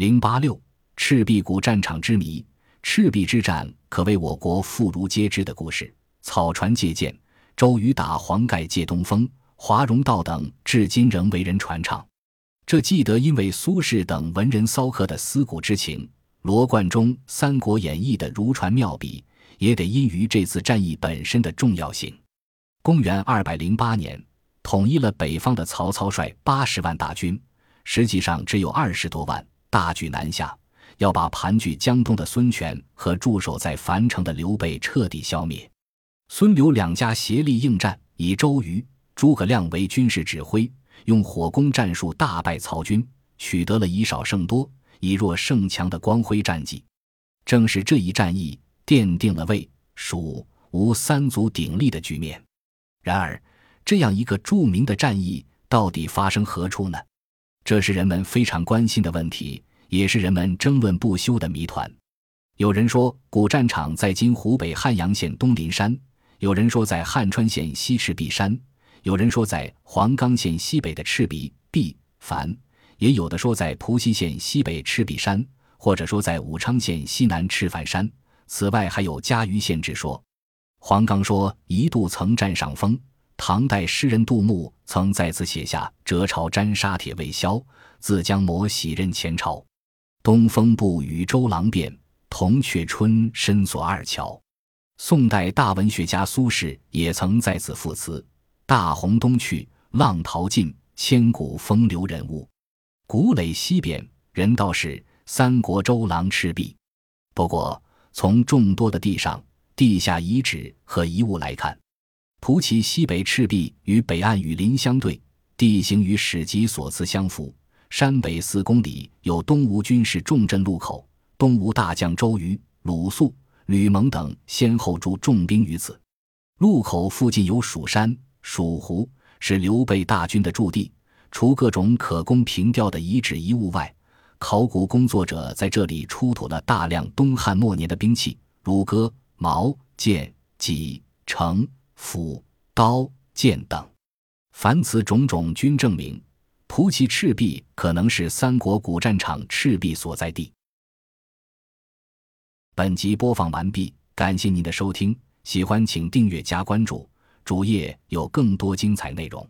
零八六赤壁古战场之谜，赤壁之战可谓我国妇孺皆知的故事。草船借箭，周瑜打黄盖借东风，华容道等至今仍为人传唱。这既得因为苏轼等文人骚客的思古之情，罗贯中《三国演义》的如传妙笔，也得因于这次战役本身的重要性。公元二百零八年，统一了北方的曹操率八十万大军，实际上只有二十多万，大举南下，要把盘踞江东的孙权和驻守在樊城的刘备彻底消灭。孙刘两家协力应战，以周瑜、诸葛亮为军事指挥。用火攻战术大败曹军，取得了以少胜多、以弱胜强的光辉战绩。正是这一战役奠定了魏、蜀、吴三足鼎立的局面。然而，这样一个著名的战役到底发生何处呢？这是人们非常关心的问题，也是人们争论不休的谜团。有人说，古战场在今湖北汉阳县东林山；有人说，在汉川县西赤壁山。有人说在黄冈县西北的赤壁壁樊，也有的说在蒲溪县西北赤壁山，或者说在武昌县西南赤樊山。此外还有嘉鱼县之说。黄冈说一度曾占上风，唐代诗人杜牧曾在此写下“折朝沾沙铁未销，自将磨洗刃前朝。东风不与周郎便，铜雀春深锁二乔。”宋代大文学家苏轼也曾在此赋词。大洪东去，浪淘尽，千古风流人物。古垒西边，人道是三国周郎赤壁。不过，从众多的地上、地下遗址和遗物来看，蒲圻西北赤壁与北岸雨林相对，地形与史籍所赐相符。山北四公里有东吴军事重镇路口，东吴大将周瑜、鲁肃、吕蒙等先后驻重兵于此。路口附近有蜀山。蜀湖是刘备大军的驻地，除各种可供凭吊的遗址遗物外，考古工作者在这里出土了大量东汉末年的兵器，如戈、矛、剑、戟、城、斧、刀、剑等。凡此种种，均证明蒲圻赤壁可能是三国古战场赤壁所在地。本集播放完毕，感谢您的收听，喜欢请订阅加关注。主页有更多精彩内容。